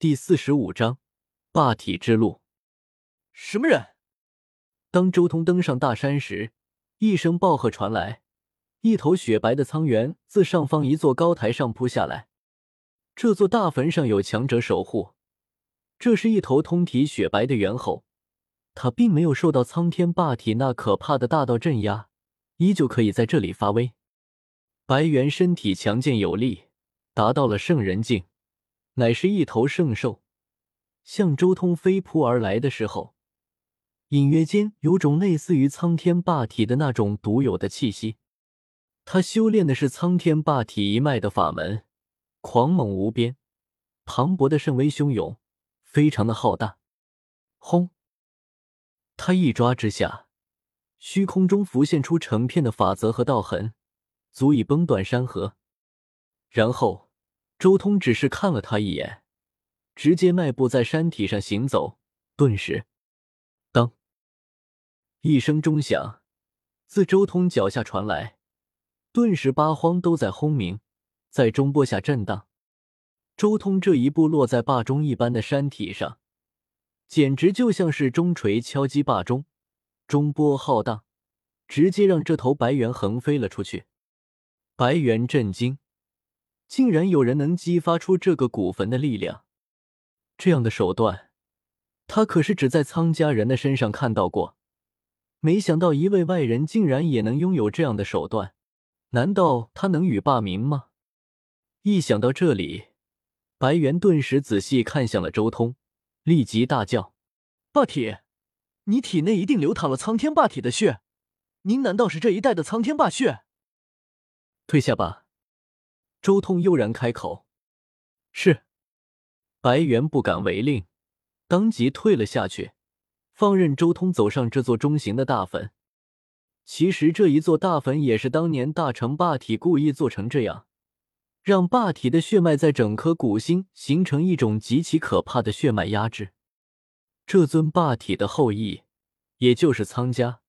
第四十五章霸体之路。什么人？当周通登上大山时，一声暴喝传来，一头雪白的苍猿自上方一座高台上扑下来。这座大坟上有强者守护，这是一头通体雪白的猿猴，它并没有受到苍天霸体那可怕的大道镇压，依旧可以在这里发威。白猿身体强健有力，达到了圣人境。乃是一头圣兽，向周通飞扑而来的时候，隐约间有种类似于苍天霸体的那种独有的气息。他修炼的是苍天霸体一脉的法门，狂猛无边，磅礴的甚为汹涌，非常的浩大。轰！他一抓之下，虚空中浮现出成片的法则和道痕，足以崩断山河。然后。周通只是看了他一眼，直接迈步在山体上行走。顿时，当一声钟响自周通脚下传来，顿时八荒都在轰鸣，在中波下震荡。周通这一步落在霸中一般的山体上，简直就像是钟锤敲击霸中，中波浩荡，直接让这头白猿横飞了出去。白猿震惊。竟然有人能激发出这个古坟的力量，这样的手段，他可是只在苍家人的身上看到过。没想到一位外人竟然也能拥有这样的手段，难道他能与霸明吗？一想到这里，白猿顿时仔细看向了周通，立即大叫：“霸体，你体内一定流淌了苍天霸体的血，您难道是这一代的苍天霸血？退下吧。”周通悠然开口：“是。”白猿不敢违令，当即退了下去，放任周通走上这座中型的大坟。其实这一座大坟也是当年大成霸体故意做成这样，让霸体的血脉在整颗古星形成一种极其可怕的血脉压制。这尊霸体的后裔，也就是苍家，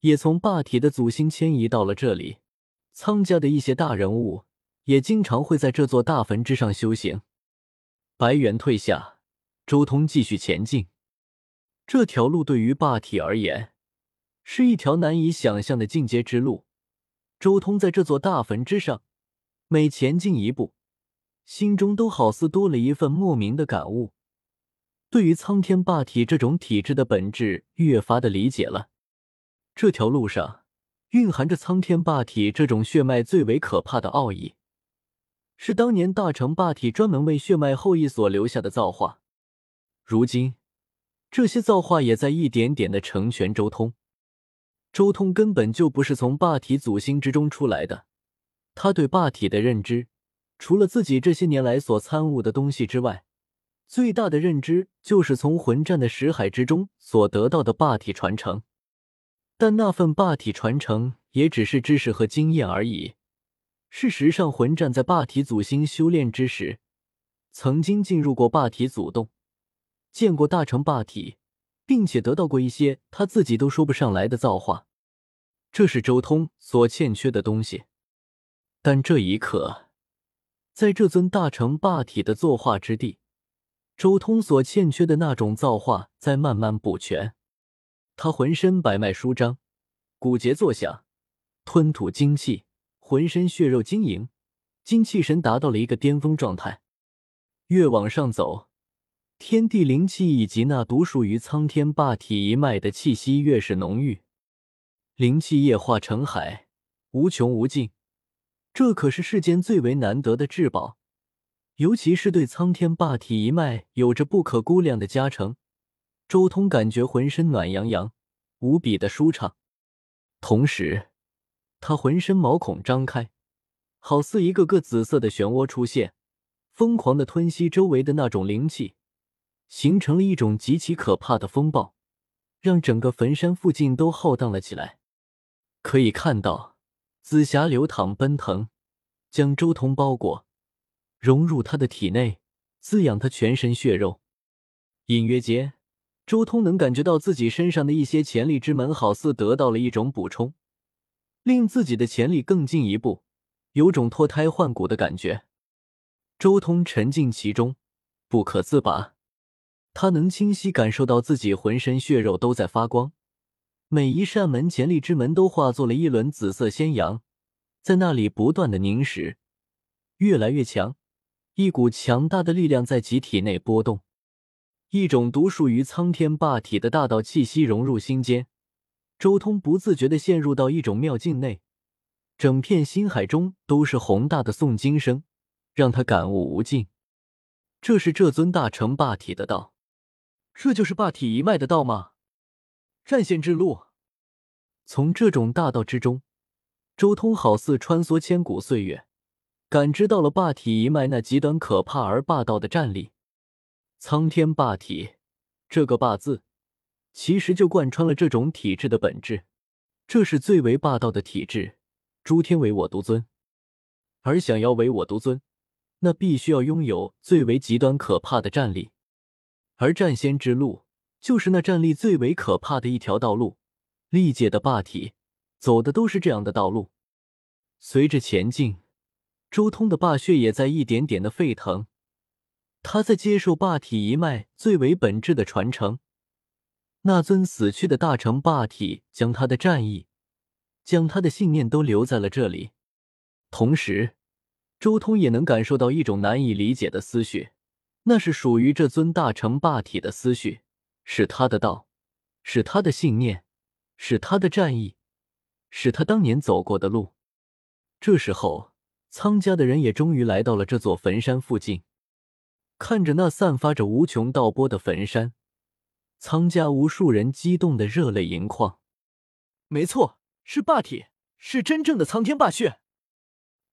也从霸体的祖星迁移到了这里。苍家的一些大人物。也经常会在这座大坟之上修行。白猿退下，周通继续前进。这条路对于霸体而言，是一条难以想象的进阶之路。周通在这座大坟之上，每前进一步，心中都好似多了一份莫名的感悟，对于苍天霸体这种体质的本质越发的理解了。这条路上蕴含着苍天霸体这种血脉最为可怕的奥义。是当年大成霸体专门为血脉后裔所留下的造化，如今这些造化也在一点点的成全周通。周通根本就不是从霸体祖星之中出来的，他对霸体的认知，除了自己这些年来所参悟的东西之外，最大的认知就是从魂战的识海之中所得到的霸体传承。但那份霸体传承也只是知识和经验而已。事实上，魂战在霸体祖星修炼之时，曾经进入过霸体祖洞，见过大成霸体，并且得到过一些他自己都说不上来的造化。这是周通所欠缺的东西。但这一刻，在这尊大成霸体的作化之地，周通所欠缺的那种造化在慢慢补全。他浑身百脉舒张，骨节作响，吞吐精气。浑身血肉晶莹，精气神达到了一个巅峰状态。越往上走，天地灵气以及那独属于苍天霸体一脉的气息越是浓郁，灵气液化成海，无穷无尽。这可是世间最为难得的至宝，尤其是对苍天霸体一脉有着不可估量的加成。周通感觉浑身暖洋洋，无比的舒畅，同时。他浑身毛孔张开，好似一个个紫色的漩涡出现，疯狂的吞吸周围的那种灵气，形成了一种极其可怕的风暴，让整个坟山附近都浩荡了起来。可以看到，紫霞流淌奔腾，将周通包裹，融入他的体内，滋养他全身血肉。隐约间，周通能感觉到自己身上的一些潜力之门，好似得到了一种补充。令自己的潜力更进一步，有种脱胎换骨的感觉。周通沉浸其中，不可自拔。他能清晰感受到自己浑身血肉都在发光，每一扇门潜力之门都化作了一轮紫色仙阳，在那里不断的凝实，越来越强。一股强大的力量在其体内波动，一种独属于苍天霸体的大道气息融入心间。周通不自觉的陷入到一种妙境内，整片心海中都是宏大的诵经声，让他感悟无尽。这是这尊大成霸体的道，这就是霸体一脉的道吗？战仙之路。从这种大道之中，周通好似穿梭千古岁月，感知到了霸体一脉那极端可怕而霸道的战力。苍天霸体，这个“霸”字。其实就贯穿了这种体质的本质，这是最为霸道的体质，诸天唯我独尊。而想要唯我独尊，那必须要拥有最为极端可怕的战力，而战仙之路就是那战力最为可怕的一条道路。历届的霸体走的都是这样的道路。随着前进，周通的霸血也在一点点的沸腾，他在接受霸体一脉最为本质的传承。那尊死去的大成霸体将他的战意，将他的信念都留在了这里。同时，周通也能感受到一种难以理解的思绪，那是属于这尊大成霸体的思绪，是他的道，是他的信念，是他的战意，是他当年走过的路。这时候，苍家的人也终于来到了这座坟山附近，看着那散发着无穷道波的坟山。苍家无数人激动的热泪盈眶。没错，是霸体，是真正的苍天霸血。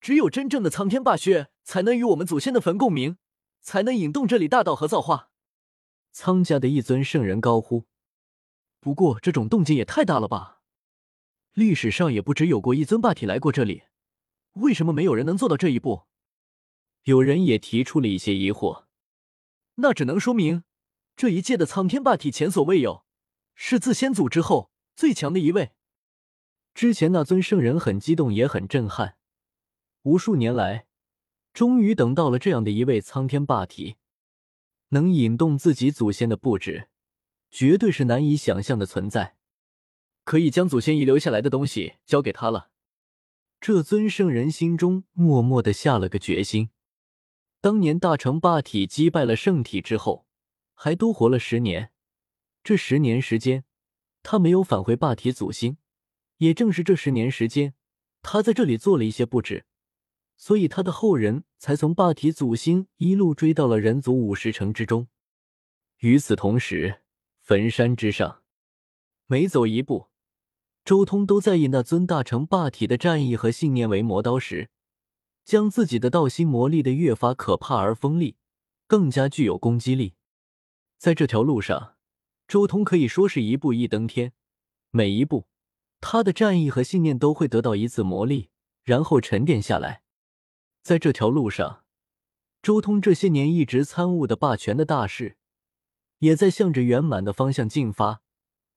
只有真正的苍天霸血，才能与我们祖先的坟共鸣，才能引动这里大道和造化。苍家的一尊圣人高呼：“不过这种动静也太大了吧！历史上也不只有过一尊霸体来过这里，为什么没有人能做到这一步？”有人也提出了一些疑惑。那只能说明。这一届的苍天霸体前所未有，是自先祖之后最强的一位。之前那尊圣人很激动，也很震撼。无数年来，终于等到了这样的一位苍天霸体，能引动自己祖先的布置，绝对是难以想象的存在。可以将祖先遗留下来的东西交给他了。这尊圣人心中默默的下了个决心。当年大成霸体击败了圣体之后。还多活了十年，这十年时间，他没有返回霸体祖星。也正是这十年时间，他在这里做了一些布置，所以他的后人才从霸体祖星一路追到了人族五十城之中。与此同时，坟山之上，每走一步，周通都在以那尊大成霸体的战意和信念为磨刀石，将自己的道心磨砺的越发可怕而锋利，更加具有攻击力。在这条路上，周通可以说是一步一登天。每一步，他的战意和信念都会得到一次磨砺，然后沉淀下来。在这条路上，周通这些年一直参悟的霸权的大事，也在向着圆满的方向进发，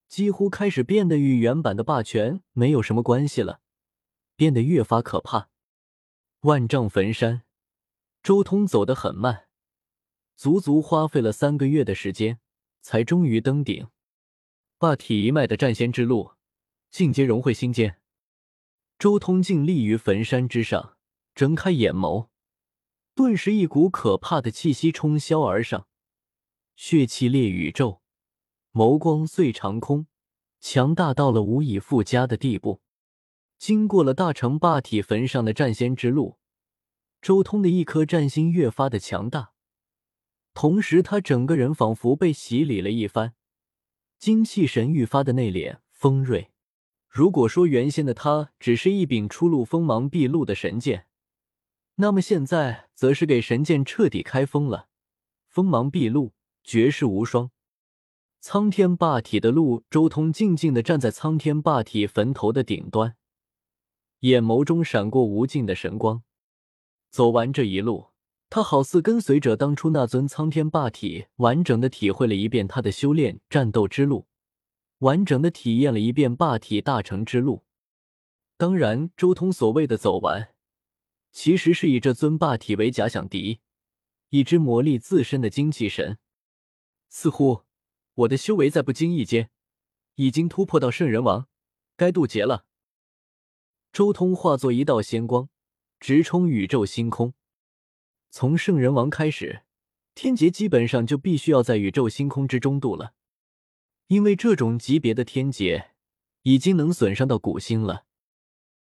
几乎开始变得与原版的霸权没有什么关系了，变得越发可怕。万丈坟山，周通走得很慢。足足花费了三个月的时间，才终于登顶。霸体一脉的战仙之路，进阶融会心间。周通静立于坟山之上，睁开眼眸，顿时一股可怕的气息冲霄而上，血气裂宇宙，眸光碎长空，强大到了无以复加的地步。经过了大成霸体坟上的战仙之路，周通的一颗战心越发的强大。同时，他整个人仿佛被洗礼了一番，精气神愈发的内敛锋锐。如果说原先的他只是一柄出露锋芒毕露的神剑，那么现在则是给神剑彻底开封了，锋芒毕露，绝世无双。苍天霸体的路，周通静静的站在苍天霸体坟头的顶端，眼眸中闪过无尽的神光。走完这一路。他好似跟随着当初那尊苍天霸体，完整的体会了一遍他的修炼战斗之路，完整的体验了一遍霸体大成之路。当然，周通所谓的走完，其实是以这尊霸体为假想敌，以之磨砺自身的精气神。似乎我的修为在不经意间已经突破到圣人王，该渡劫了。周通化作一道仙光，直冲宇宙星空。从圣人王开始，天劫基本上就必须要在宇宙星空之中度了，因为这种级别的天劫已经能损伤到古星了。